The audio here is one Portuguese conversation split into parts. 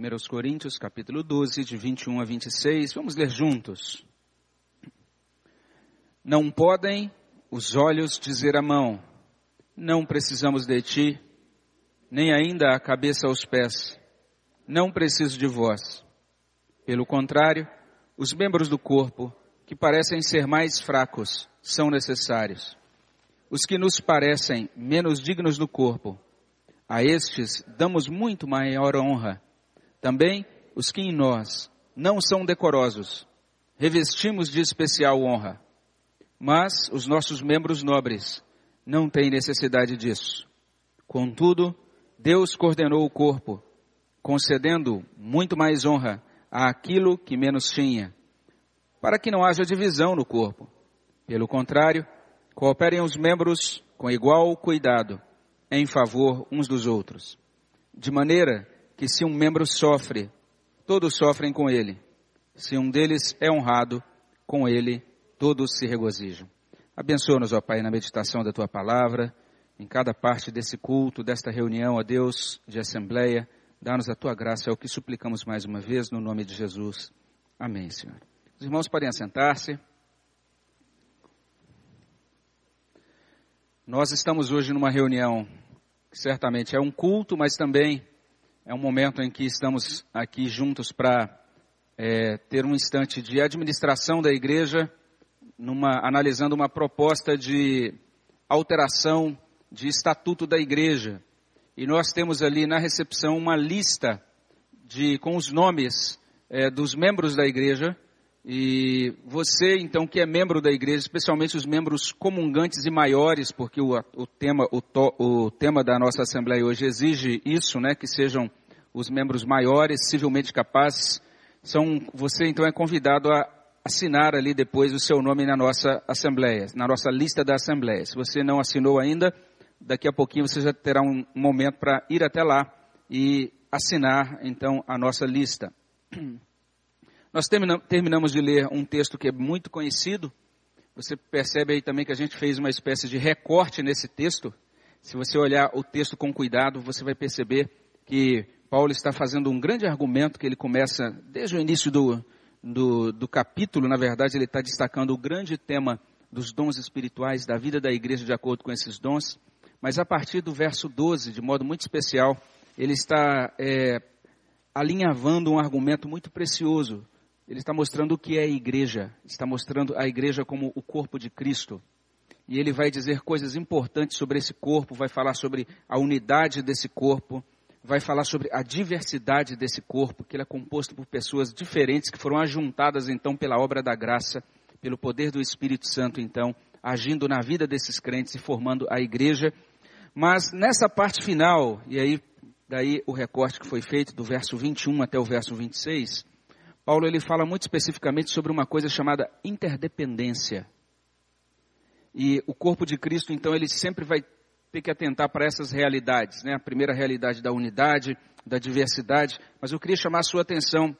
1 Coríntios, capítulo 12, de 21 a 26. Vamos ler juntos. Não podem os olhos dizer à mão, não precisamos de ti, nem ainda a cabeça aos pés, não preciso de vós. Pelo contrário, os membros do corpo, que parecem ser mais fracos, são necessários. Os que nos parecem menos dignos do corpo, a estes damos muito maior honra. Também os que em nós não são decorosos, revestimos de especial honra. Mas os nossos membros nobres não têm necessidade disso. Contudo, Deus coordenou o corpo, concedendo muito mais honra àquilo que menos tinha, para que não haja divisão no corpo. Pelo contrário, cooperem os membros com igual cuidado em favor uns dos outros. De maneira que se um membro sofre, todos sofrem com ele. Se um deles é honrado, com ele todos se regozijam. Abençoa-nos, ó Pai, na meditação da tua palavra, em cada parte desse culto, desta reunião, ó Deus, de assembleia. Dá-nos a tua graça, é o que suplicamos mais uma vez, no nome de Jesus. Amém, Senhor. Os irmãos podem assentar-se. Nós estamos hoje numa reunião que certamente é um culto, mas também é um momento em que estamos aqui juntos para é, ter um instante de administração da igreja, numa, analisando uma proposta de alteração de estatuto da igreja. E nós temos ali na recepção uma lista de, com os nomes é, dos membros da igreja e você, então, que é membro da igreja, especialmente os membros comungantes e maiores, porque o, o tema, o, to, o, tema da nossa Assembleia hoje exige isso, né, que sejam os membros maiores, civilmente capazes, são, você então é convidado a assinar ali depois o seu nome na nossa Assembleia, na nossa lista da Assembleia. Se você não assinou ainda, daqui a pouquinho você já terá um momento para ir até lá e assinar, então, a nossa lista. Nós terminamos de ler um texto que é muito conhecido. Você percebe aí também que a gente fez uma espécie de recorte nesse texto. Se você olhar o texto com cuidado, você vai perceber que Paulo está fazendo um grande argumento que ele começa desde o início do, do, do capítulo. Na verdade, ele está destacando o grande tema dos dons espirituais, da vida da igreja de acordo com esses dons. Mas a partir do verso 12, de modo muito especial, ele está é, alinhavando um argumento muito precioso ele está mostrando o que é a igreja, está mostrando a igreja como o corpo de Cristo. E ele vai dizer coisas importantes sobre esse corpo, vai falar sobre a unidade desse corpo, vai falar sobre a diversidade desse corpo, que ele é composto por pessoas diferentes que foram ajuntadas então pela obra da graça, pelo poder do Espírito Santo, então, agindo na vida desses crentes e formando a igreja. Mas nessa parte final, e aí daí o recorte que foi feito do verso 21 até o verso 26, Paulo ele fala muito especificamente sobre uma coisa chamada interdependência. E o corpo de Cristo, então, ele sempre vai ter que atentar para essas realidades, né? A primeira realidade da unidade, da diversidade, mas eu queria chamar a sua atenção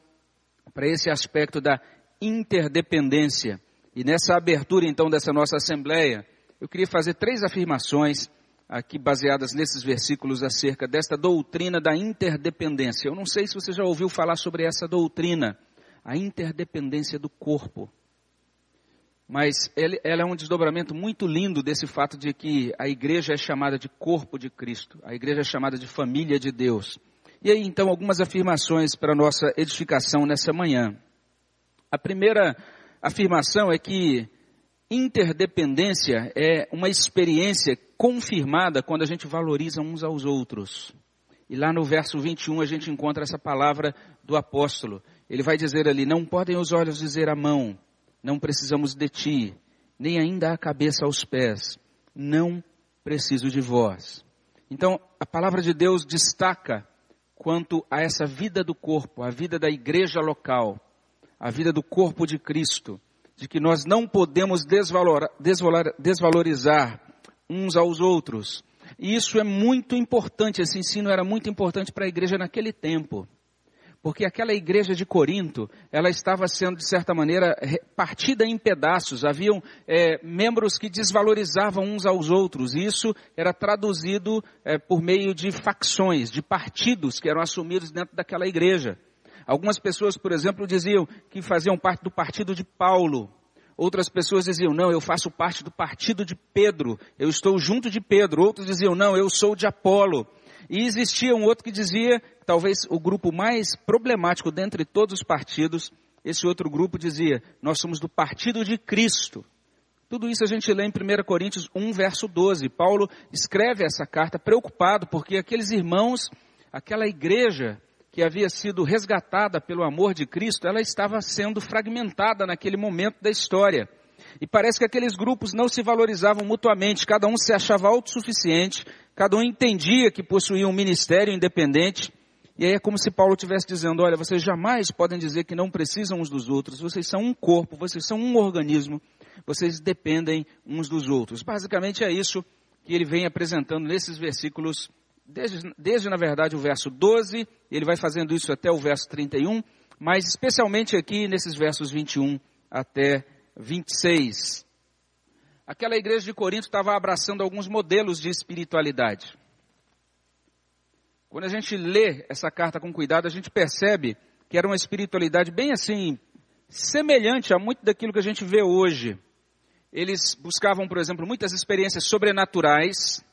para esse aspecto da interdependência. E nessa abertura, então, dessa nossa assembleia, eu queria fazer três afirmações aqui baseadas nesses versículos acerca desta doutrina da interdependência. Eu não sei se você já ouviu falar sobre essa doutrina a interdependência do corpo. Mas ela é um desdobramento muito lindo desse fato de que a igreja é chamada de corpo de Cristo, a igreja é chamada de família de Deus. E aí então algumas afirmações para nossa edificação nessa manhã. A primeira afirmação é que interdependência é uma experiência confirmada quando a gente valoriza uns aos outros. E lá no verso 21 a gente encontra essa palavra do apóstolo. Ele vai dizer ali: Não podem os olhos dizer à mão, não precisamos de ti, nem ainda a cabeça aos pés, não preciso de vós. Então, a palavra de Deus destaca quanto a essa vida do corpo, a vida da igreja local, a vida do corpo de Cristo, de que nós não podemos desvalorizar uns aos outros. E isso é muito importante, esse ensino era muito importante para a igreja naquele tempo. Porque aquela igreja de Corinto, ela estava sendo, de certa maneira, partida em pedaços. Haviam é, membros que desvalorizavam uns aos outros. E isso era traduzido é, por meio de facções, de partidos que eram assumidos dentro daquela igreja. Algumas pessoas, por exemplo, diziam que faziam parte do partido de Paulo. Outras pessoas diziam, não, eu faço parte do partido de Pedro, eu estou junto de Pedro. Outros diziam, não, eu sou de Apolo. E existia um outro que dizia, talvez o grupo mais problemático dentre todos os partidos, esse outro grupo dizia, nós somos do partido de Cristo. Tudo isso a gente lê em 1 Coríntios 1, verso 12. Paulo escreve essa carta preocupado porque aqueles irmãos, aquela igreja que havia sido resgatada pelo amor de Cristo, ela estava sendo fragmentada naquele momento da história. E parece que aqueles grupos não se valorizavam mutuamente, cada um se achava autossuficiente, cada um entendia que possuía um ministério independente. E aí é como se Paulo estivesse dizendo: olha, vocês jamais podem dizer que não precisam uns dos outros, vocês são um corpo, vocês são um organismo, vocês dependem uns dos outros. Basicamente é isso que ele vem apresentando nesses versículos, desde, desde na verdade o verso 12, ele vai fazendo isso até o verso 31, mas especialmente aqui nesses versos 21 até 26. Aquela igreja de Corinto estava abraçando alguns modelos de espiritualidade. Quando a gente lê essa carta com cuidado, a gente percebe que era uma espiritualidade bem assim, semelhante a muito daquilo que a gente vê hoje. Eles buscavam, por exemplo, muitas experiências sobrenaturais,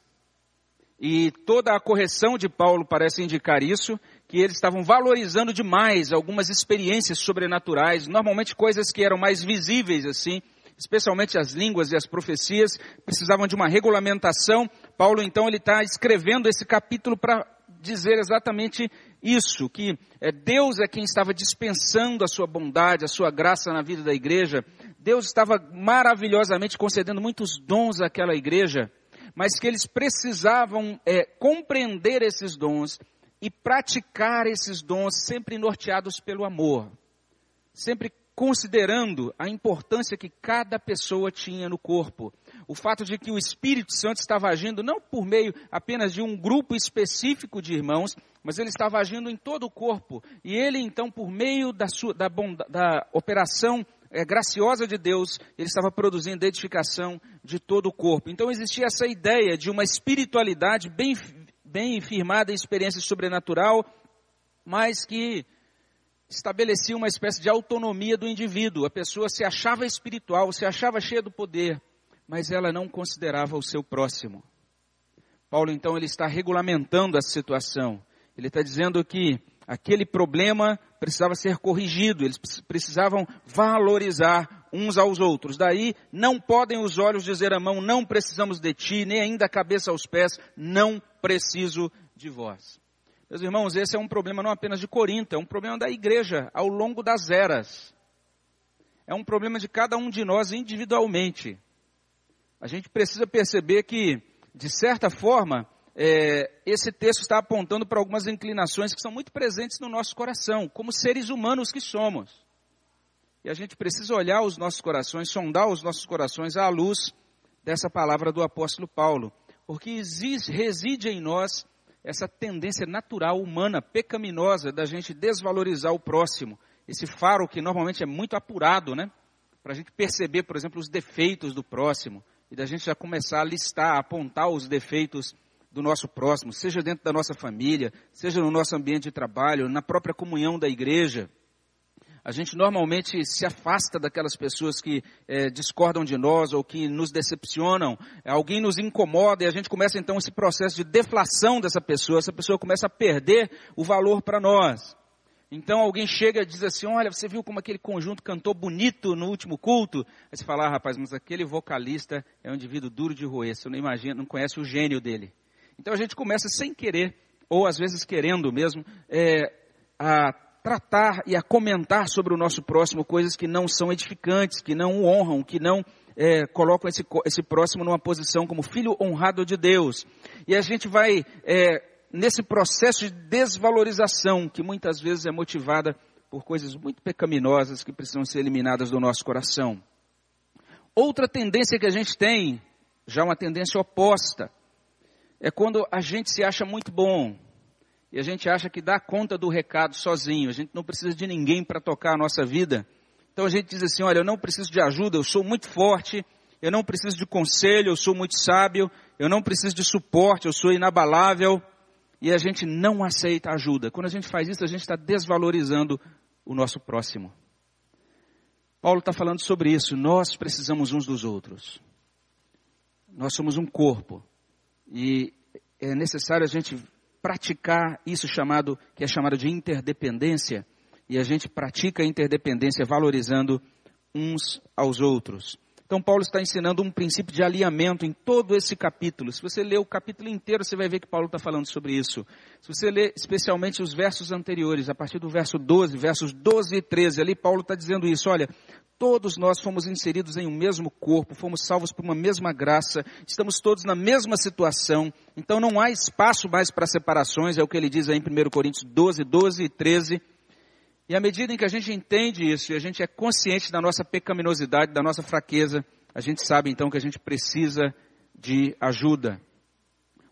e toda a correção de Paulo parece indicar isso, que eles estavam valorizando demais algumas experiências sobrenaturais, normalmente coisas que eram mais visíveis assim, especialmente as línguas e as profecias, precisavam de uma regulamentação. Paulo então ele está escrevendo esse capítulo para dizer exatamente isso, que é, Deus é quem estava dispensando a sua bondade, a sua graça na vida da igreja. Deus estava maravilhosamente concedendo muitos dons àquela igreja mas que eles precisavam é, compreender esses dons e praticar esses dons sempre norteados pelo amor, sempre considerando a importância que cada pessoa tinha no corpo. O fato de que o Espírito Santo estava agindo não por meio apenas de um grupo específico de irmãos, mas ele estava agindo em todo o corpo. E ele, então, por meio da, sua, da, da operação é, graciosa de Deus, ele estava produzindo edificação de todo o corpo. Então existia essa ideia de uma espiritualidade bem, bem firmada em experiência sobrenatural, mas que estabelecia uma espécie de autonomia do indivíduo. A pessoa se achava espiritual, se achava cheia do poder, mas ela não considerava o seu próximo. Paulo então ele está regulamentando a situação. Ele está dizendo que aquele problema precisava ser corrigido, eles precisavam valorizar uns aos outros. Daí, não podem os olhos dizer à mão, não precisamos de ti, nem ainda a cabeça aos pés, não preciso de vós. Meus irmãos, esse é um problema não apenas de Corinto, é um problema da igreja ao longo das eras. É um problema de cada um de nós individualmente. A gente precisa perceber que, de certa forma, é, esse texto está apontando para algumas inclinações que são muito presentes no nosso coração, como seres humanos que somos. E a gente precisa olhar os nossos corações, sondar os nossos corações à luz dessa palavra do apóstolo Paulo, porque existe, reside em nós essa tendência natural humana, pecaminosa, da gente desvalorizar o próximo. Esse faro que normalmente é muito apurado, né? Para a gente perceber, por exemplo, os defeitos do próximo. E da gente já começar a listar, a apontar os defeitos do nosso próximo, seja dentro da nossa família, seja no nosso ambiente de trabalho, na própria comunhão da igreja. A gente normalmente se afasta daquelas pessoas que é, discordam de nós ou que nos decepcionam. Alguém nos incomoda e a gente começa então esse processo de deflação dessa pessoa. Essa pessoa começa a perder o valor para nós. Então alguém chega e diz assim: Olha, você viu como aquele conjunto cantou bonito no último culto? Aí você fala: ah, rapaz, mas aquele vocalista é um indivíduo duro de roer. Você não imagina, não conhece o gênio dele. Então a gente começa sem querer, ou às vezes querendo mesmo, é, a tratar e a comentar sobre o nosso próximo coisas que não são edificantes, que não o honram, que não é, colocam esse, esse próximo numa posição como filho honrado de Deus. E a gente vai é, nesse processo de desvalorização que muitas vezes é motivada por coisas muito pecaminosas que precisam ser eliminadas do nosso coração. Outra tendência que a gente tem, já uma tendência oposta, é quando a gente se acha muito bom e a gente acha que dá conta do recado sozinho, a gente não precisa de ninguém para tocar a nossa vida. Então a gente diz assim: olha, eu não preciso de ajuda, eu sou muito forte, eu não preciso de conselho, eu sou muito sábio, eu não preciso de suporte, eu sou inabalável. E a gente não aceita ajuda. Quando a gente faz isso, a gente está desvalorizando o nosso próximo. Paulo está falando sobre isso. Nós precisamos uns dos outros. Nós somos um corpo. E é necessário a gente praticar isso chamado, que é chamado de interdependência. E a gente pratica a interdependência valorizando uns aos outros. Então, Paulo está ensinando um princípio de alinhamento em todo esse capítulo. Se você ler o capítulo inteiro, você vai ver que Paulo está falando sobre isso. Se você ler especialmente os versos anteriores, a partir do verso 12, versos 12 e 13, ali Paulo está dizendo isso. Olha, todos nós fomos inseridos em um mesmo corpo, fomos salvos por uma mesma graça, estamos todos na mesma situação, então não há espaço mais para separações, é o que ele diz aí em 1 Coríntios 12, 12 e 13. E à medida em que a gente entende isso e a gente é consciente da nossa pecaminosidade, da nossa fraqueza, a gente sabe então que a gente precisa de ajuda.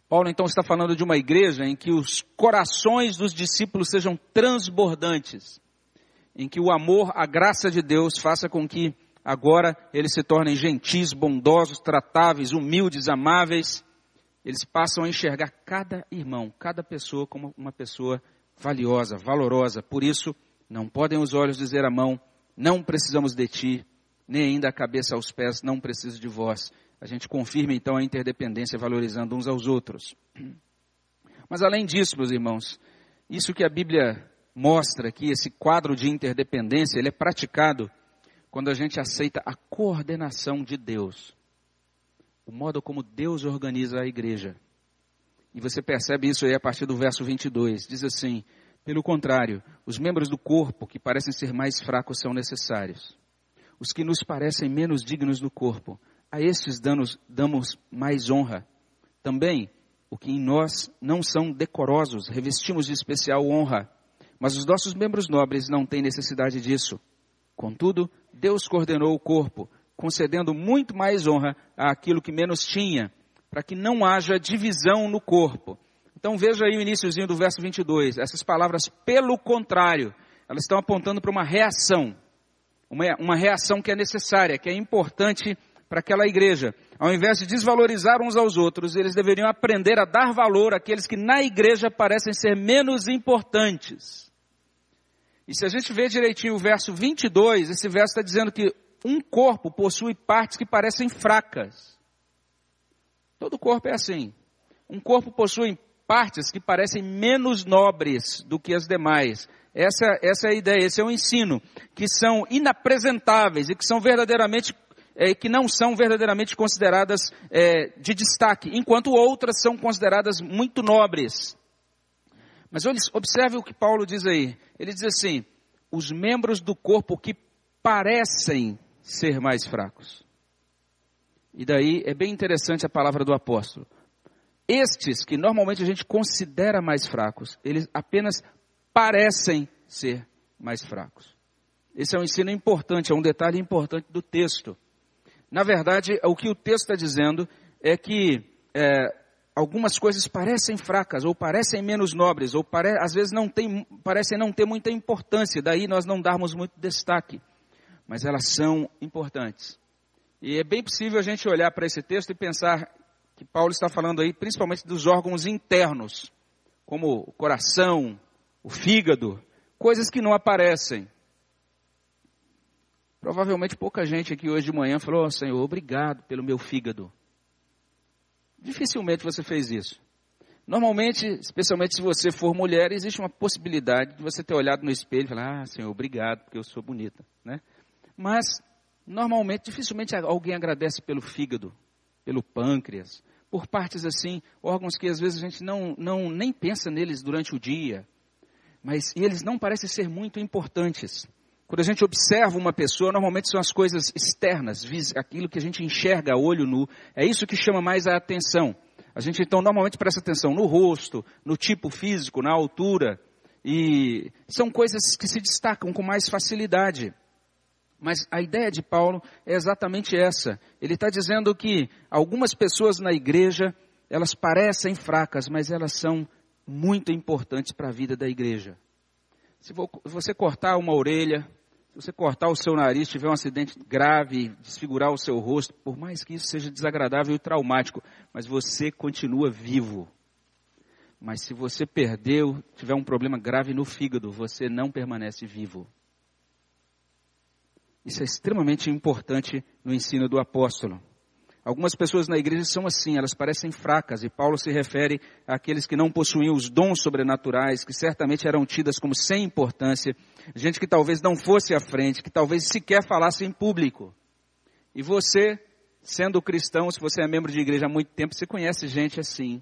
Paulo então está falando de uma igreja em que os corações dos discípulos sejam transbordantes, em que o amor, a graça de Deus faça com que agora eles se tornem gentis, bondosos, tratáveis, humildes, amáveis. Eles passam a enxergar cada irmão, cada pessoa como uma pessoa valiosa, valorosa. Por isso, não podem os olhos dizer à mão, não precisamos de ti, nem ainda a cabeça aos pés, não preciso de vós. A gente confirma então a interdependência, valorizando uns aos outros. Mas além disso, meus irmãos, isso que a Bíblia mostra aqui, esse quadro de interdependência, ele é praticado quando a gente aceita a coordenação de Deus. O modo como Deus organiza a igreja. E você percebe isso aí a partir do verso 22. Diz assim: pelo contrário, os membros do corpo que parecem ser mais fracos são necessários. Os que nos parecem menos dignos do corpo, a estes danos damos mais honra. Também, o que em nós não são decorosos, revestimos de especial honra. Mas os nossos membros nobres não têm necessidade disso. Contudo, Deus coordenou o corpo, concedendo muito mais honra àquilo que menos tinha, para que não haja divisão no corpo então veja aí o iníciozinho do verso 22. Essas palavras, pelo contrário, elas estão apontando para uma reação. Uma, uma reação que é necessária, que é importante para aquela igreja. Ao invés de desvalorizar uns aos outros, eles deveriam aprender a dar valor àqueles que na igreja parecem ser menos importantes. E se a gente vê direitinho o verso 22, esse verso está dizendo que um corpo possui partes que parecem fracas. Todo corpo é assim. Um corpo possui partes que parecem menos nobres do que as demais. Essa, essa é a ideia, esse é o ensino, que são inapresentáveis e que são verdadeiramente, é, que não são verdadeiramente consideradas é, de destaque, enquanto outras são consideradas muito nobres. Mas observe o que Paulo diz aí. Ele diz assim: os membros do corpo que parecem ser mais fracos. E daí é bem interessante a palavra do apóstolo. Estes que normalmente a gente considera mais fracos, eles apenas parecem ser mais fracos. Esse é um ensino importante, é um detalhe importante do texto. Na verdade, o que o texto está dizendo é que é, algumas coisas parecem fracas, ou parecem menos nobres, ou pare, às vezes não tem, parecem não ter muita importância, daí nós não darmos muito destaque. Mas elas são importantes. E é bem possível a gente olhar para esse texto e pensar que Paulo está falando aí principalmente dos órgãos internos, como o coração, o fígado, coisas que não aparecem. Provavelmente pouca gente aqui hoje de manhã falou: oh, Senhor, obrigado pelo meu fígado. Dificilmente você fez isso. Normalmente, especialmente se você for mulher, existe uma possibilidade de você ter olhado no espelho e falar: Ah, Senhor, obrigado, porque eu sou bonita. Né? Mas, normalmente, dificilmente alguém agradece pelo fígado, pelo pâncreas, por partes assim, órgãos que às vezes a gente não, não nem pensa neles durante o dia, mas eles não parecem ser muito importantes. Quando a gente observa uma pessoa, normalmente são as coisas externas, aquilo que a gente enxerga a olho nu, é isso que chama mais a atenção. A gente então normalmente presta atenção no rosto, no tipo físico, na altura, e são coisas que se destacam com mais facilidade. Mas a ideia de Paulo é exatamente essa. Ele está dizendo que algumas pessoas na igreja, elas parecem fracas, mas elas são muito importantes para a vida da igreja. Se você cortar uma orelha, se você cortar o seu nariz, tiver um acidente grave, desfigurar o seu rosto, por mais que isso seja desagradável e traumático, mas você continua vivo. Mas se você perdeu, tiver um problema grave no fígado, você não permanece vivo. Isso é extremamente importante no ensino do apóstolo. Algumas pessoas na igreja são assim, elas parecem fracas, e Paulo se refere àqueles que não possuíam os dons sobrenaturais, que certamente eram tidas como sem importância, gente que talvez não fosse à frente, que talvez sequer falasse em público. E você, sendo cristão, se você é membro de igreja há muito tempo, você conhece gente assim.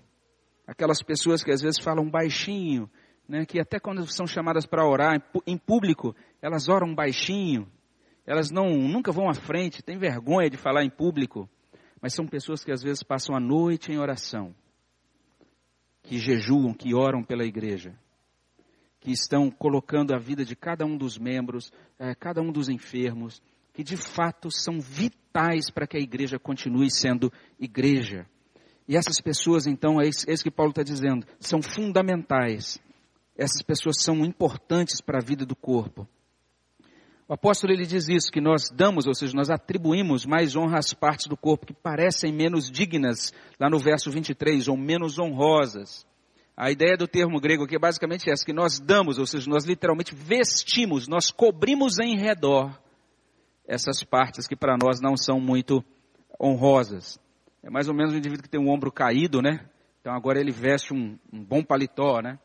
Aquelas pessoas que às vezes falam baixinho, né, que até quando são chamadas para orar em público, elas oram baixinho, elas não, nunca vão à frente, têm vergonha de falar em público mas são pessoas que às vezes passam a noite em oração, que jejuam, que oram pela igreja, que estão colocando a vida de cada um dos membros, é, cada um dos enfermos, que de fato são vitais para que a igreja continue sendo igreja. E essas pessoas, então, é isso, é isso que Paulo está dizendo, são fundamentais. Essas pessoas são importantes para a vida do corpo. O apóstolo ele diz isso, que nós damos, ou seja, nós atribuímos mais honra às partes do corpo que parecem menos dignas, lá no verso 23, ou menos honrosas. A ideia do termo grego aqui é basicamente essa, que nós damos, ou seja, nós literalmente vestimos, nós cobrimos em redor essas partes que para nós não são muito honrosas. É mais ou menos um indivíduo que tem um ombro caído, né? Então agora ele veste um, um bom paletó, né?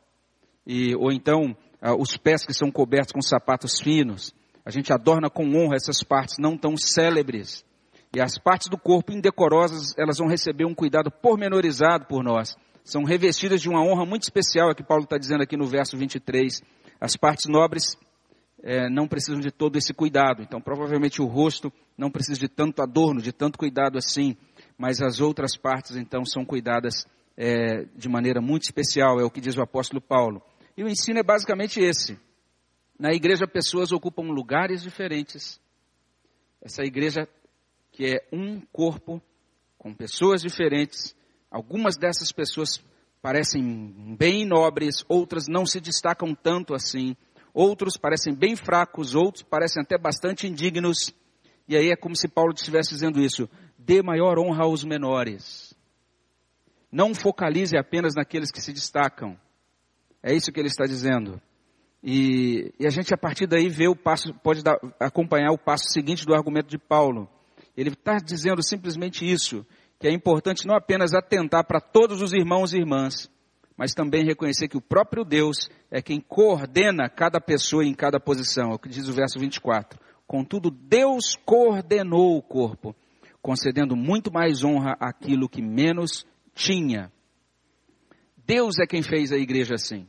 E, ou então ah, os pés que são cobertos com sapatos finos. A gente adorna com honra essas partes não tão célebres. E as partes do corpo indecorosas, elas vão receber um cuidado pormenorizado por nós. São revestidas de uma honra muito especial, é que Paulo está dizendo aqui no verso 23. As partes nobres é, não precisam de todo esse cuidado. Então, provavelmente o rosto não precisa de tanto adorno, de tanto cuidado assim. Mas as outras partes, então, são cuidadas é, de maneira muito especial, é o que diz o apóstolo Paulo. E o ensino é basicamente esse. Na igreja, pessoas ocupam lugares diferentes. Essa igreja, que é um corpo, com pessoas diferentes, algumas dessas pessoas parecem bem nobres, outras não se destacam tanto assim, outros parecem bem fracos, outros parecem até bastante indignos. E aí é como se Paulo estivesse dizendo isso: dê maior honra aos menores. Não focalize apenas naqueles que se destacam. É isso que ele está dizendo. E, e, a gente a partir daí vê o passo, pode dar, acompanhar o passo seguinte do argumento de Paulo. Ele está dizendo simplesmente isso, que é importante não apenas atentar para todos os irmãos e irmãs, mas também reconhecer que o próprio Deus é quem coordena cada pessoa em cada posição, é o que diz o verso 24. Contudo, Deus coordenou o corpo, concedendo muito mais honra àquilo que menos tinha. Deus é quem fez a igreja assim.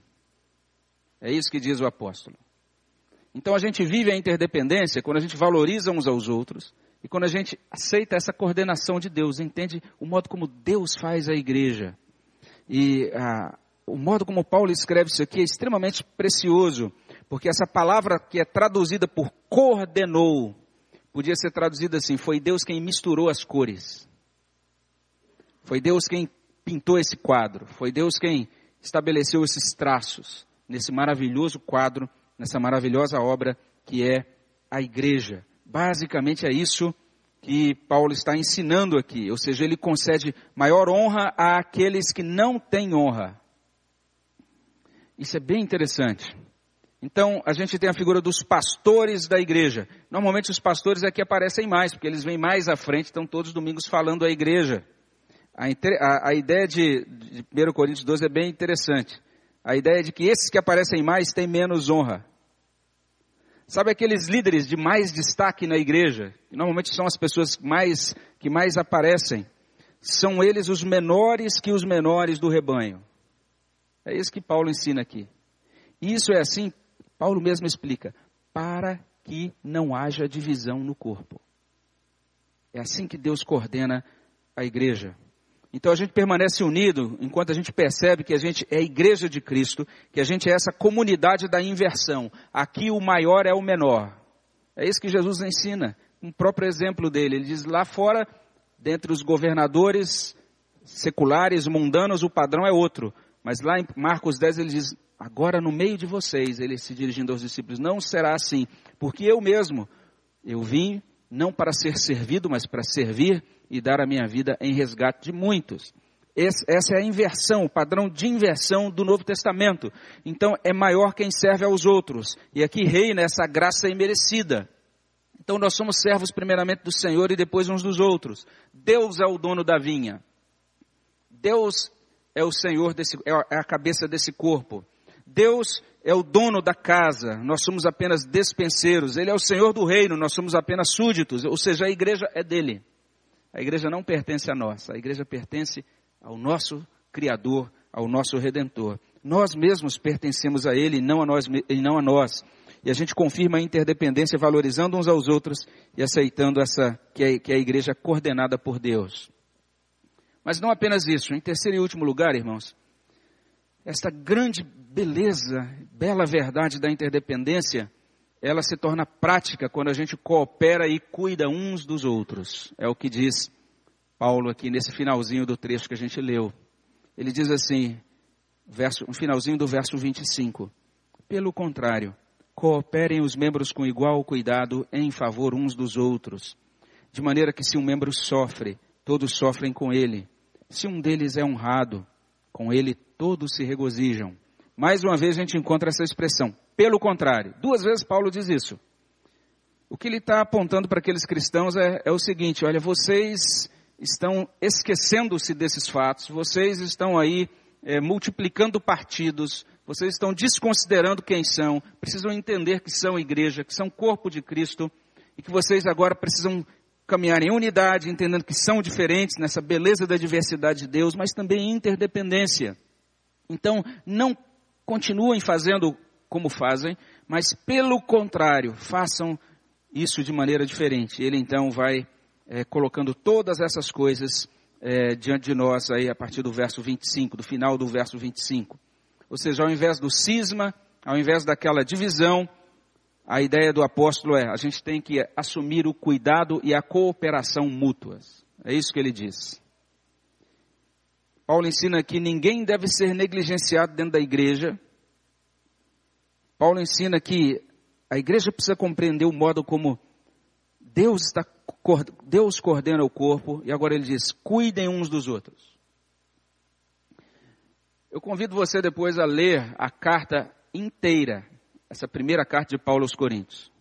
É isso que diz o apóstolo. Então a gente vive a interdependência quando a gente valoriza uns aos outros e quando a gente aceita essa coordenação de Deus, entende o modo como Deus faz a igreja. E o modo como Paulo escreve isso aqui é extremamente precioso, porque essa palavra que é traduzida por coordenou, podia ser traduzida assim: foi Deus quem misturou as cores. Foi Deus quem pintou esse quadro. Foi Deus quem estabeleceu esses traços nesse maravilhoso quadro, nessa maravilhosa obra que é a igreja. Basicamente é isso que Paulo está ensinando aqui, ou seja, ele concede maior honra àqueles que não têm honra. Isso é bem interessante. Então, a gente tem a figura dos pastores da igreja. Normalmente os pastores é que aparecem mais, porque eles vêm mais à frente, estão todos os domingos falando à igreja. A, a, a ideia de, de 1 Coríntios 12 é bem interessante a ideia de que esses que aparecem mais têm menos honra. Sabe aqueles líderes de mais destaque na igreja? Normalmente são as pessoas mais, que mais aparecem. São eles os menores que os menores do rebanho. É isso que Paulo ensina aqui. Isso é assim, Paulo mesmo explica, para que não haja divisão no corpo. É assim que Deus coordena a igreja. Então a gente permanece unido enquanto a gente percebe que a gente é a igreja de Cristo, que a gente é essa comunidade da inversão. Aqui o maior é o menor. É isso que Jesus ensina, um próprio exemplo dele. Ele diz lá fora, dentre os governadores seculares, mundanos, o padrão é outro. Mas lá em Marcos 10 ele diz: Agora no meio de vocês, ele se dirigindo aos discípulos, não será assim, porque eu mesmo, eu vim não para ser servido, mas para servir e dar a minha vida em resgate de muitos. essa é a inversão, o padrão de inversão do Novo Testamento. Então é maior quem serve aos outros. E aqui reina essa graça imerecida. Então nós somos servos primeiramente do Senhor e depois uns dos outros. Deus é o dono da vinha. Deus é o Senhor desse, é a cabeça desse corpo. Deus é o dono da casa, nós somos apenas despenseiros. Ele é o Senhor do reino, nós somos apenas súditos. Ou seja, a igreja é dele. A igreja não pertence a nós, a igreja pertence ao nosso Criador, ao nosso Redentor. Nós mesmos pertencemos a Ele não a nós, e não a nós. E a gente confirma a interdependência valorizando uns aos outros e aceitando essa que é, que é a igreja coordenada por Deus. Mas não apenas isso. Em terceiro e último lugar, irmãos, esta grande beleza, bela verdade da interdependência, ela se torna prática quando a gente coopera e cuida uns dos outros. É o que diz Paulo aqui nesse finalzinho do trecho que a gente leu. Ele diz assim, verso, um finalzinho do verso 25. Pelo contrário, cooperem os membros com igual cuidado em favor uns dos outros, de maneira que se um membro sofre, todos sofrem com ele. Se um deles é honrado, com ele todos se regozijam. Mais uma vez a gente encontra essa expressão. Pelo contrário, duas vezes Paulo diz isso. O que ele está apontando para aqueles cristãos é, é o seguinte: olha, vocês estão esquecendo-se desses fatos, vocês estão aí é, multiplicando partidos, vocês estão desconsiderando quem são, precisam entender que são igreja, que são corpo de Cristo e que vocês agora precisam caminhar em unidade, entendendo que são diferentes nessa beleza da diversidade de Deus, mas também interdependência. Então, não continuem fazendo como fazem, mas pelo contrário, façam isso de maneira diferente. Ele então vai é, colocando todas essas coisas é, diante de nós aí a partir do verso 25, do final do verso 25. Ou seja, ao invés do cisma, ao invés daquela divisão, a ideia do apóstolo é: a gente tem que assumir o cuidado e a cooperação mútuas. É isso que ele diz. Paulo ensina que ninguém deve ser negligenciado dentro da igreja. Paulo ensina que a igreja precisa compreender o modo como Deus está Deus coordena o corpo e agora ele diz: cuidem uns dos outros. Eu convido você depois a ler a carta inteira essa primeira carta de Paulo aos Coríntios,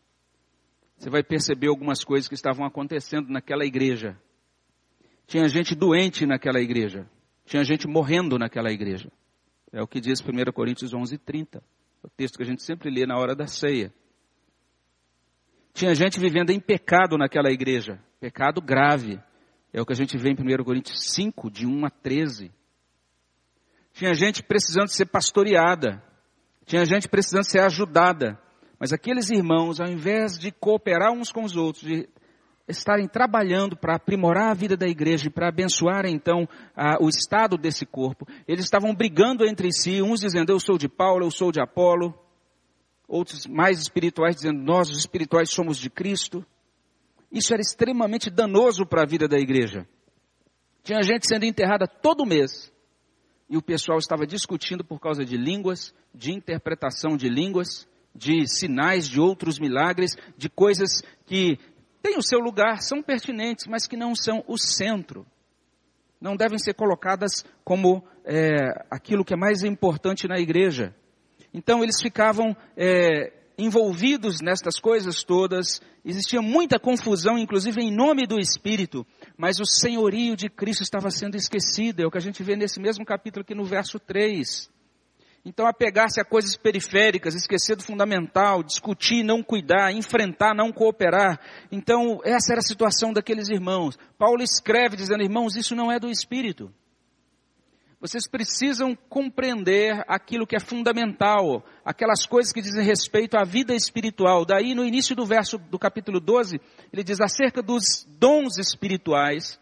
você vai perceber algumas coisas que estavam acontecendo naquela igreja. Tinha gente doente naquela igreja. Tinha gente morrendo naquela igreja. É o que diz 1 Coríntios 11, 30. O texto que a gente sempre lê na hora da ceia. Tinha gente vivendo em pecado naquela igreja. Pecado grave. É o que a gente vê em 1 Coríntios 5, de 1 a 13. Tinha gente precisando ser pastoreada. Tinha gente precisando ser ajudada. Mas aqueles irmãos, ao invés de cooperar uns com os outros, de estarem trabalhando para aprimorar a vida da igreja e para abençoar então a, o estado desse corpo, eles estavam brigando entre si, uns dizendo eu sou de Paulo, eu sou de Apolo, outros mais espirituais dizendo nós os espirituais somos de Cristo. Isso era extremamente danoso para a vida da igreja. Tinha gente sendo enterrada todo mês e o pessoal estava discutindo por causa de línguas, de interpretação de línguas, de sinais, de outros milagres, de coisas que têm o seu lugar, são pertinentes, mas que não são o centro. Não devem ser colocadas como é, aquilo que é mais importante na igreja. Então eles ficavam é, envolvidos nestas coisas todas, existia muita confusão, inclusive em nome do Espírito, mas o senhorio de Cristo estava sendo esquecido, é o que a gente vê nesse mesmo capítulo aqui no verso 3. Então, apegar-se a coisas periféricas, esquecer do fundamental, discutir, não cuidar, enfrentar, não cooperar. Então, essa era a situação daqueles irmãos. Paulo escreve dizendo, irmãos, isso não é do Espírito. Vocês precisam compreender aquilo que é fundamental, aquelas coisas que dizem respeito à vida espiritual. Daí, no início do verso do capítulo 12, ele diz acerca dos dons espirituais.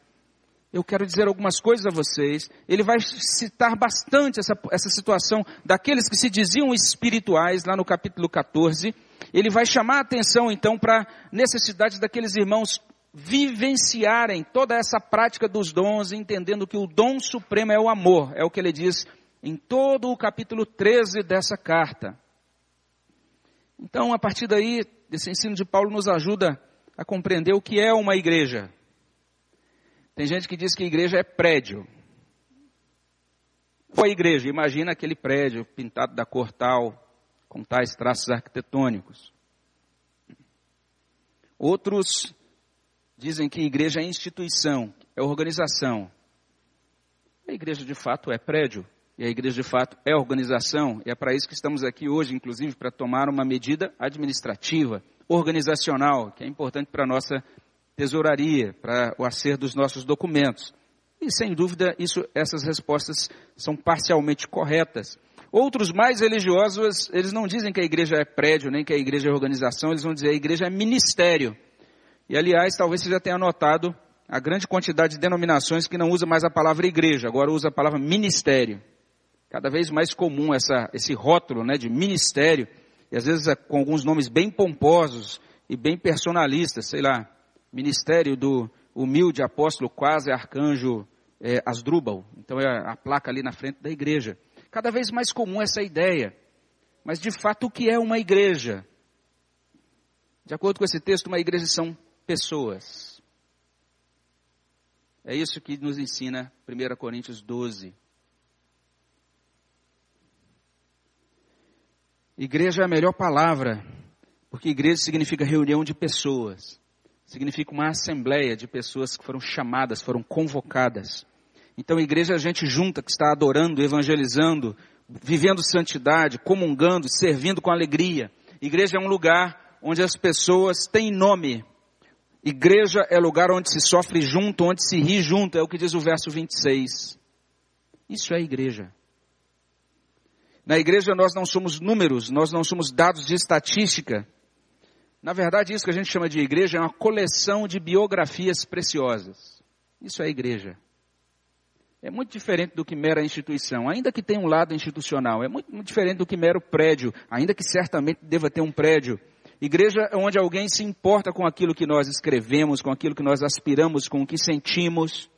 Eu quero dizer algumas coisas a vocês. Ele vai citar bastante essa, essa situação daqueles que se diziam espirituais, lá no capítulo 14. Ele vai chamar a atenção, então, para a necessidade daqueles irmãos vivenciarem toda essa prática dos dons, entendendo que o dom supremo é o amor, é o que ele diz em todo o capítulo 13 dessa carta. Então, a partir daí, esse ensino de Paulo nos ajuda a compreender o que é uma igreja. Tem gente que diz que igreja é prédio. A igreja, imagina aquele prédio pintado da cor tal, com tais traços arquitetônicos. Outros dizem que igreja é instituição, é organização. A igreja de fato é prédio, e a igreja de fato é organização, e é para isso que estamos aqui hoje, inclusive, para tomar uma medida administrativa, organizacional, que é importante para a nossa tesouraria, para o acerto dos nossos documentos. E sem dúvida, isso, essas respostas são parcialmente corretas. Outros mais religiosos, eles não dizem que a igreja é prédio, nem que a igreja é organização, eles vão dizer que a igreja é ministério. E aliás, talvez você já tenha notado a grande quantidade de denominações que não usa mais a palavra igreja, agora usa a palavra ministério. Cada vez mais comum essa, esse rótulo né, de ministério, e às vezes é com alguns nomes bem pomposos e bem personalistas, sei lá, ministério do humilde apóstolo quase arcanjo é, Asdrúbal. Então é a placa ali na frente da igreja. Cada vez mais comum essa ideia. Mas de fato o que é uma igreja? De acordo com esse texto, uma igreja são pessoas. É isso que nos ensina 1 Coríntios 12. Igreja é a melhor palavra, porque igreja significa reunião de pessoas, significa uma assembleia de pessoas que foram chamadas, foram convocadas. Então, igreja é a gente junta que está adorando, evangelizando, vivendo santidade, comungando, servindo com alegria. Igreja é um lugar onde as pessoas têm nome. Igreja é lugar onde se sofre junto, onde se ri junto, é o que diz o verso 26. Isso é igreja. Na igreja nós não somos números, nós não somos dados de estatística. Na verdade, isso que a gente chama de igreja é uma coleção de biografias preciosas. Isso é igreja. É muito diferente do que mera instituição, ainda que tenha um lado institucional. É muito, muito diferente do que mero prédio, ainda que certamente deva ter um prédio. Igreja é onde alguém se importa com aquilo que nós escrevemos, com aquilo que nós aspiramos, com o que sentimos.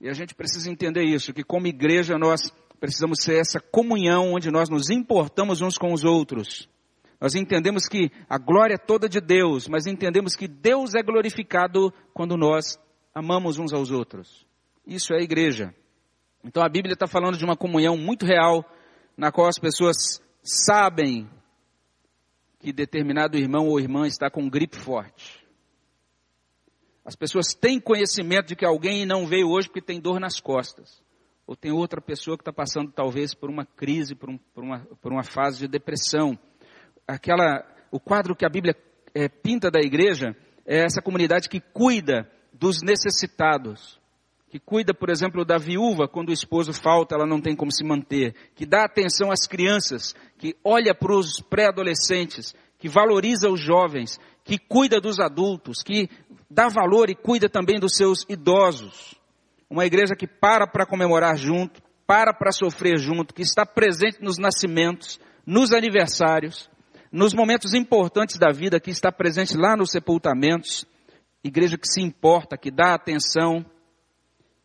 E a gente precisa entender isso, que como igreja nós precisamos ser essa comunhão onde nós nos importamos uns com os outros. Nós entendemos que a glória é toda de Deus, mas entendemos que Deus é glorificado quando nós amamos uns aos outros. Isso é a igreja. Então a Bíblia está falando de uma comunhão muito real, na qual as pessoas sabem que determinado irmão ou irmã está com gripe forte. As pessoas têm conhecimento de que alguém não veio hoje porque tem dor nas costas ou tem outra pessoa que está passando talvez por uma crise, por, um, por, uma, por uma fase de depressão. Aquela, o quadro que a Bíblia é, pinta da igreja é essa comunidade que cuida dos necessitados, que cuida, por exemplo, da viúva quando o esposo falta, ela não tem como se manter, que dá atenção às crianças, que olha para os pré-adolescentes, que valoriza os jovens, que cuida dos adultos, que dá valor e cuida também dos seus idosos. Uma igreja que para para comemorar junto, para para sofrer junto, que está presente nos nascimentos, nos aniversários, nos momentos importantes da vida, que está presente lá nos sepultamentos, igreja que se importa, que dá atenção.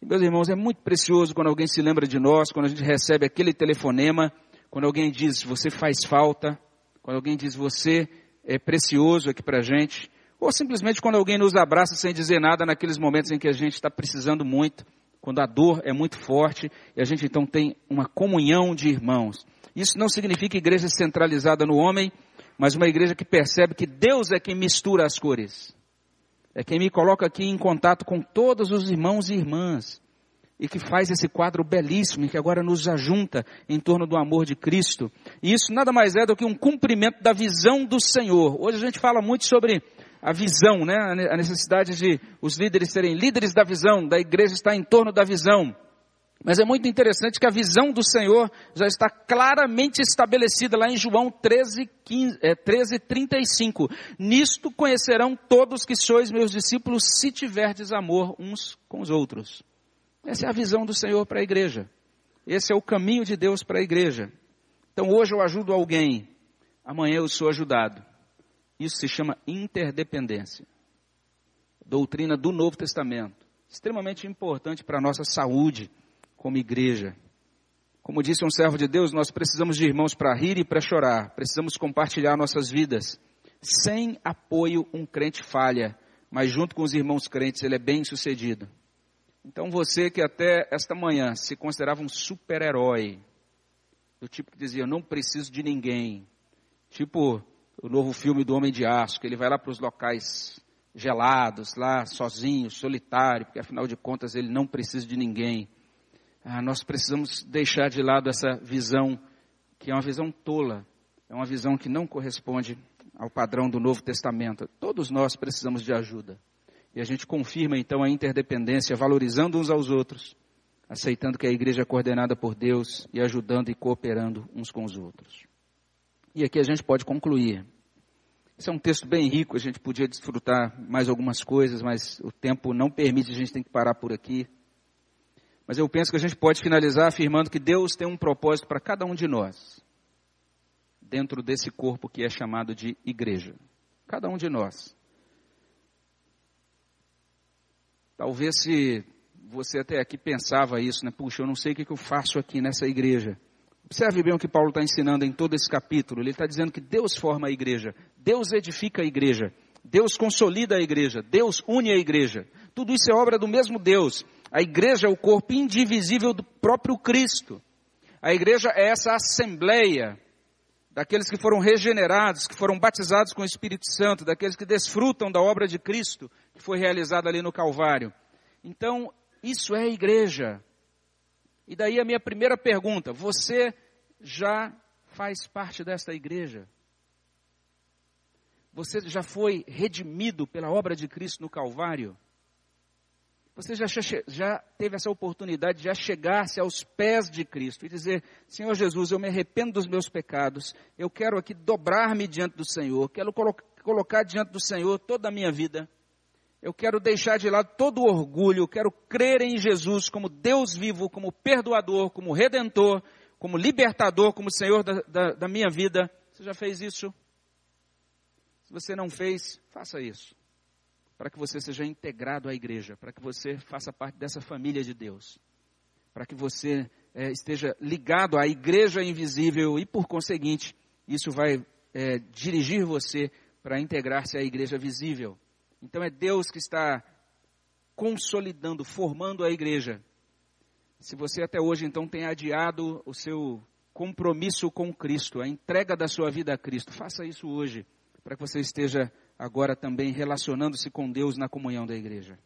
E, meus irmãos, é muito precioso quando alguém se lembra de nós, quando a gente recebe aquele telefonema, quando alguém diz você faz falta, quando alguém diz você é precioso aqui para a gente. Ou simplesmente quando alguém nos abraça sem dizer nada naqueles momentos em que a gente está precisando muito, quando a dor é muito forte e a gente então tem uma comunhão de irmãos. Isso não significa igreja centralizada no homem, mas uma igreja que percebe que Deus é quem mistura as cores. É quem me coloca aqui em contato com todos os irmãos e irmãs. E que faz esse quadro belíssimo, que agora nos ajunta em torno do amor de Cristo. E isso nada mais é do que um cumprimento da visão do Senhor. Hoje a gente fala muito sobre a visão, né? a necessidade de os líderes serem líderes da visão, da igreja estar em torno da visão. Mas é muito interessante que a visão do Senhor já está claramente estabelecida lá em João 13, 15, é, 13 35. Nisto conhecerão todos que sois meus discípulos se tiverdes amor uns com os outros. Essa é a visão do Senhor para a igreja. Esse é o caminho de Deus para a igreja. Então hoje eu ajudo alguém, amanhã eu sou ajudado. Isso se chama interdependência. Doutrina do Novo Testamento. Extremamente importante para a nossa saúde como igreja. Como disse um servo de Deus, nós precisamos de irmãos para rir e para chorar, precisamos compartilhar nossas vidas. Sem apoio, um crente falha, mas junto com os irmãos crentes, ele é bem sucedido. Então você que até esta manhã se considerava um super-herói, do tipo que dizia, eu não preciso de ninguém, tipo o novo filme do Homem de Aço, que ele vai lá para os locais gelados, lá sozinho, solitário, porque afinal de contas ele não precisa de ninguém. Ah, nós precisamos deixar de lado essa visão, que é uma visão tola, é uma visão que não corresponde ao padrão do Novo Testamento. Todos nós precisamos de ajuda. E a gente confirma então a interdependência, valorizando uns aos outros, aceitando que a igreja é coordenada por Deus e ajudando e cooperando uns com os outros. E aqui a gente pode concluir. Esse é um texto bem rico, a gente podia desfrutar mais algumas coisas, mas o tempo não permite, a gente tem que parar por aqui. Mas eu penso que a gente pode finalizar afirmando que Deus tem um propósito para cada um de nós, dentro desse corpo que é chamado de igreja. Cada um de nós. Talvez se você até aqui pensava isso, né? Puxa, eu não sei o que eu faço aqui nessa igreja. Observe bem o que Paulo está ensinando em todo esse capítulo. Ele está dizendo que Deus forma a igreja, Deus edifica a igreja, Deus consolida a igreja, Deus une a igreja. Tudo isso é obra do mesmo Deus. A igreja é o corpo indivisível do próprio Cristo. A igreja é essa assembleia daqueles que foram regenerados, que foram batizados com o Espírito Santo, daqueles que desfrutam da obra de Cristo que foi realizada ali no Calvário. Então, isso é igreja. E daí a minha primeira pergunta: você já faz parte desta igreja? Você já foi redimido pela obra de Cristo no Calvário? Você já, já teve essa oportunidade de já chegar-se aos pés de Cristo e dizer: Senhor Jesus, eu me arrependo dos meus pecados, eu quero aqui dobrar-me diante do Senhor, quero colo colocar diante do Senhor toda a minha vida. Eu quero deixar de lado todo o orgulho, quero crer em Jesus como Deus vivo, como perdoador, como redentor, como libertador, como Senhor da, da, da minha vida. Você já fez isso? Se você não fez, faça isso para que você seja integrado à igreja, para que você faça parte dessa família de Deus, para que você é, esteja ligado à igreja invisível e, por conseguinte, isso vai é, dirigir você para integrar-se à igreja visível. Então é Deus que está consolidando, formando a igreja. Se você até hoje então tem adiado o seu compromisso com Cristo, a entrega da sua vida a Cristo, faça isso hoje, para que você esteja agora também relacionando-se com Deus na comunhão da igreja.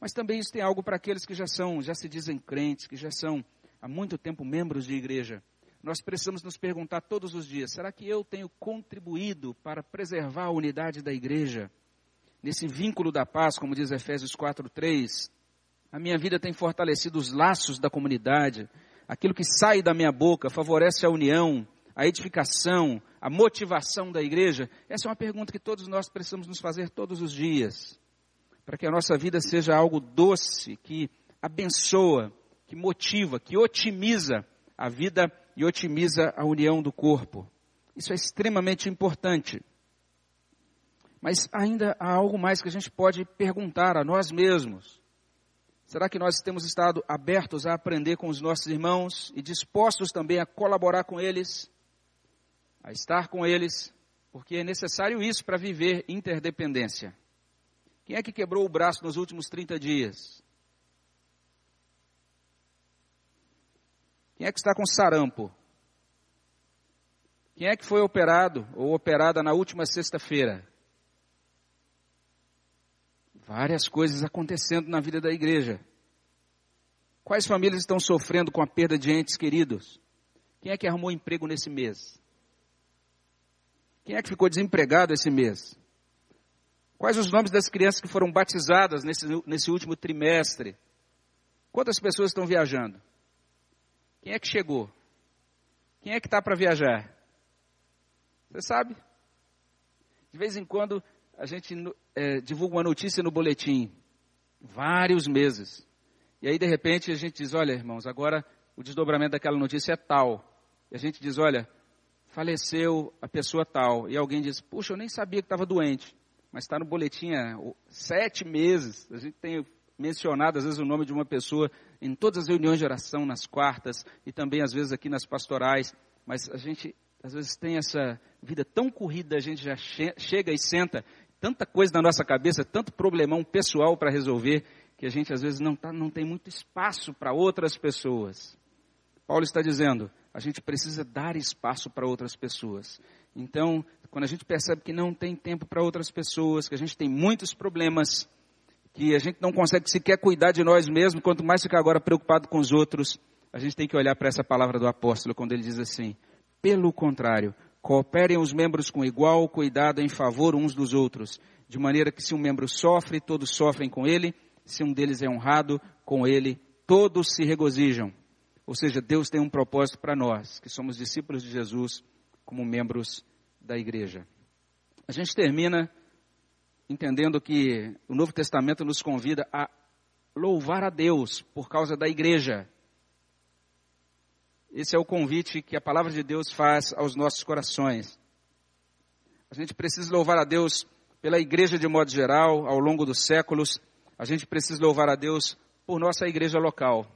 Mas também isso tem algo para aqueles que já são, já se dizem crentes, que já são há muito tempo membros de igreja. Nós precisamos nos perguntar todos os dias: será que eu tenho contribuído para preservar a unidade da igreja? Nesse vínculo da paz, como diz Efésios 4:3, a minha vida tem fortalecido os laços da comunidade. Aquilo que sai da minha boca favorece a união, a edificação, a motivação da igreja? Essa é uma pergunta que todos nós precisamos nos fazer todos os dias, para que a nossa vida seja algo doce, que abençoa, que motiva, que otimiza a vida e otimiza a união do corpo. Isso é extremamente importante. Mas ainda há algo mais que a gente pode perguntar a nós mesmos. Será que nós temos estado abertos a aprender com os nossos irmãos e dispostos também a colaborar com eles? A estar com eles, porque é necessário isso para viver interdependência. Quem é que quebrou o braço nos últimos 30 dias? Quem é que está com sarampo? Quem é que foi operado ou operada na última sexta-feira? Várias coisas acontecendo na vida da igreja. Quais famílias estão sofrendo com a perda de entes queridos? Quem é que arrumou emprego nesse mês? Quem é que ficou desempregado esse mês? Quais os nomes das crianças que foram batizadas nesse, nesse último trimestre? Quantas pessoas estão viajando? Quem é que chegou? Quem é que está para viajar? Você sabe? De vez em quando a gente é, divulga uma notícia no boletim, vários meses. E aí, de repente, a gente diz: olha, irmãos, agora o desdobramento daquela notícia é tal. E a gente diz: olha, faleceu a pessoa tal, e alguém diz, puxa, eu nem sabia que estava doente, mas está no boletim há sete meses, a gente tem mencionado, às vezes, o nome de uma pessoa em todas as reuniões de oração, nas quartas, e também, às vezes, aqui nas pastorais, mas a gente, às vezes, tem essa vida tão corrida, a gente já che chega e senta, tanta coisa na nossa cabeça, tanto problemão pessoal para resolver, que a gente, às vezes, não, tá, não tem muito espaço para outras pessoas. Paulo está dizendo, a gente precisa dar espaço para outras pessoas. Então, quando a gente percebe que não tem tempo para outras pessoas, que a gente tem muitos problemas, que a gente não consegue sequer cuidar de nós mesmos, quanto mais ficar agora preocupado com os outros, a gente tem que olhar para essa palavra do apóstolo quando ele diz assim: pelo contrário, cooperem os membros com igual cuidado em favor uns dos outros, de maneira que se um membro sofre, todos sofrem com ele, se um deles é honrado, com ele todos se regozijam. Ou seja, Deus tem um propósito para nós, que somos discípulos de Jesus, como membros da igreja. A gente termina entendendo que o Novo Testamento nos convida a louvar a Deus por causa da igreja. Esse é o convite que a palavra de Deus faz aos nossos corações. A gente precisa louvar a Deus pela igreja de modo geral, ao longo dos séculos. A gente precisa louvar a Deus por nossa igreja local.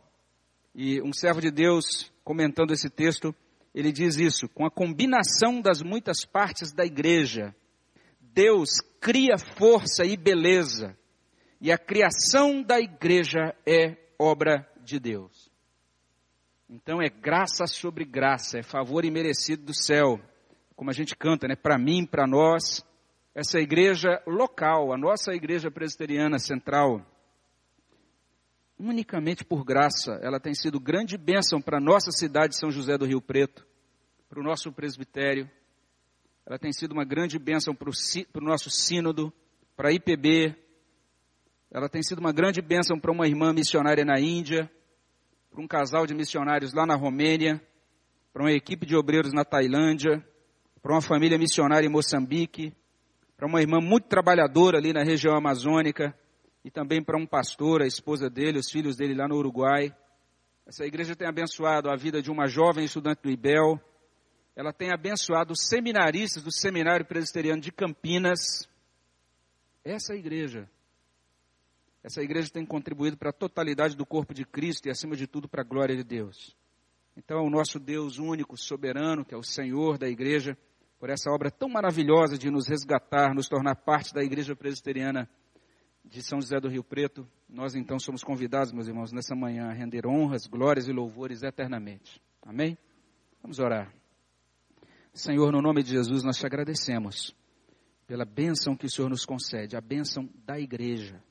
E um servo de Deus, comentando esse texto, ele diz isso: com a combinação das muitas partes da igreja, Deus cria força e beleza, e a criação da igreja é obra de Deus. Então é graça sobre graça, é favor imerecido do céu, como a gente canta, né? Para mim, para nós, essa igreja local, a nossa igreja presbiteriana central, unicamente por graça, ela tem sido grande bênção para a nossa cidade de São José do Rio Preto, para o nosso presbitério, ela tem sido uma grande bênção para o nosso sínodo, para a IPB, ela tem sido uma grande bênção para uma irmã missionária na Índia, para um casal de missionários lá na Romênia, para uma equipe de obreiros na Tailândia, para uma família missionária em Moçambique, para uma irmã muito trabalhadora ali na região amazônica, e também para um pastor, a esposa dele, os filhos dele lá no Uruguai. Essa igreja tem abençoado a vida de uma jovem estudante do IBEL, ela tem abençoado os seminaristas do Seminário Presbiteriano de Campinas. Essa igreja, essa igreja tem contribuído para a totalidade do corpo de Cristo e, acima de tudo, para a glória de Deus. Então, é o nosso Deus único, soberano, que é o Senhor da igreja, por essa obra tão maravilhosa de nos resgatar, nos tornar parte da igreja presbiteriana de São José do Rio Preto. Nós, então, somos convidados, meus irmãos, nessa manhã a render honras, glórias e louvores eternamente. Amém? Vamos orar. Senhor, no nome de Jesus, nós te agradecemos pela bênção que o Senhor nos concede, a bênção da igreja,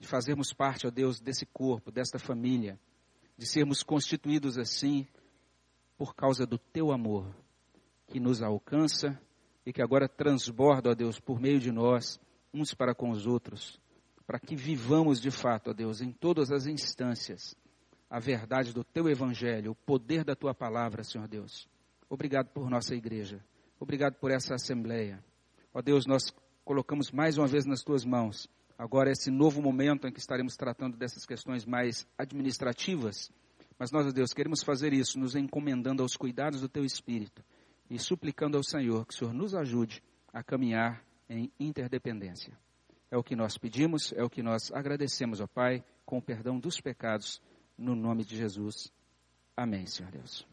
de fazermos parte, ó Deus, desse corpo, desta família, de sermos constituídos assim por causa do teu amor, que nos alcança e que agora transborda, ó Deus, por meio de nós, uns para com os outros, para que vivamos de fato, ó Deus, em todas as instâncias, a verdade do teu evangelho, o poder da tua palavra, Senhor Deus Obrigado por nossa igreja. Obrigado por essa assembleia. Ó Deus, nós colocamos mais uma vez nas tuas mãos agora esse novo momento em que estaremos tratando dessas questões mais administrativas. Mas nós, ó Deus, queremos fazer isso nos encomendando aos cuidados do teu espírito e suplicando ao Senhor que o Senhor nos ajude a caminhar em interdependência. É o que nós pedimos, é o que nós agradecemos, ó Pai, com o perdão dos pecados, no nome de Jesus. Amém, Senhor Deus.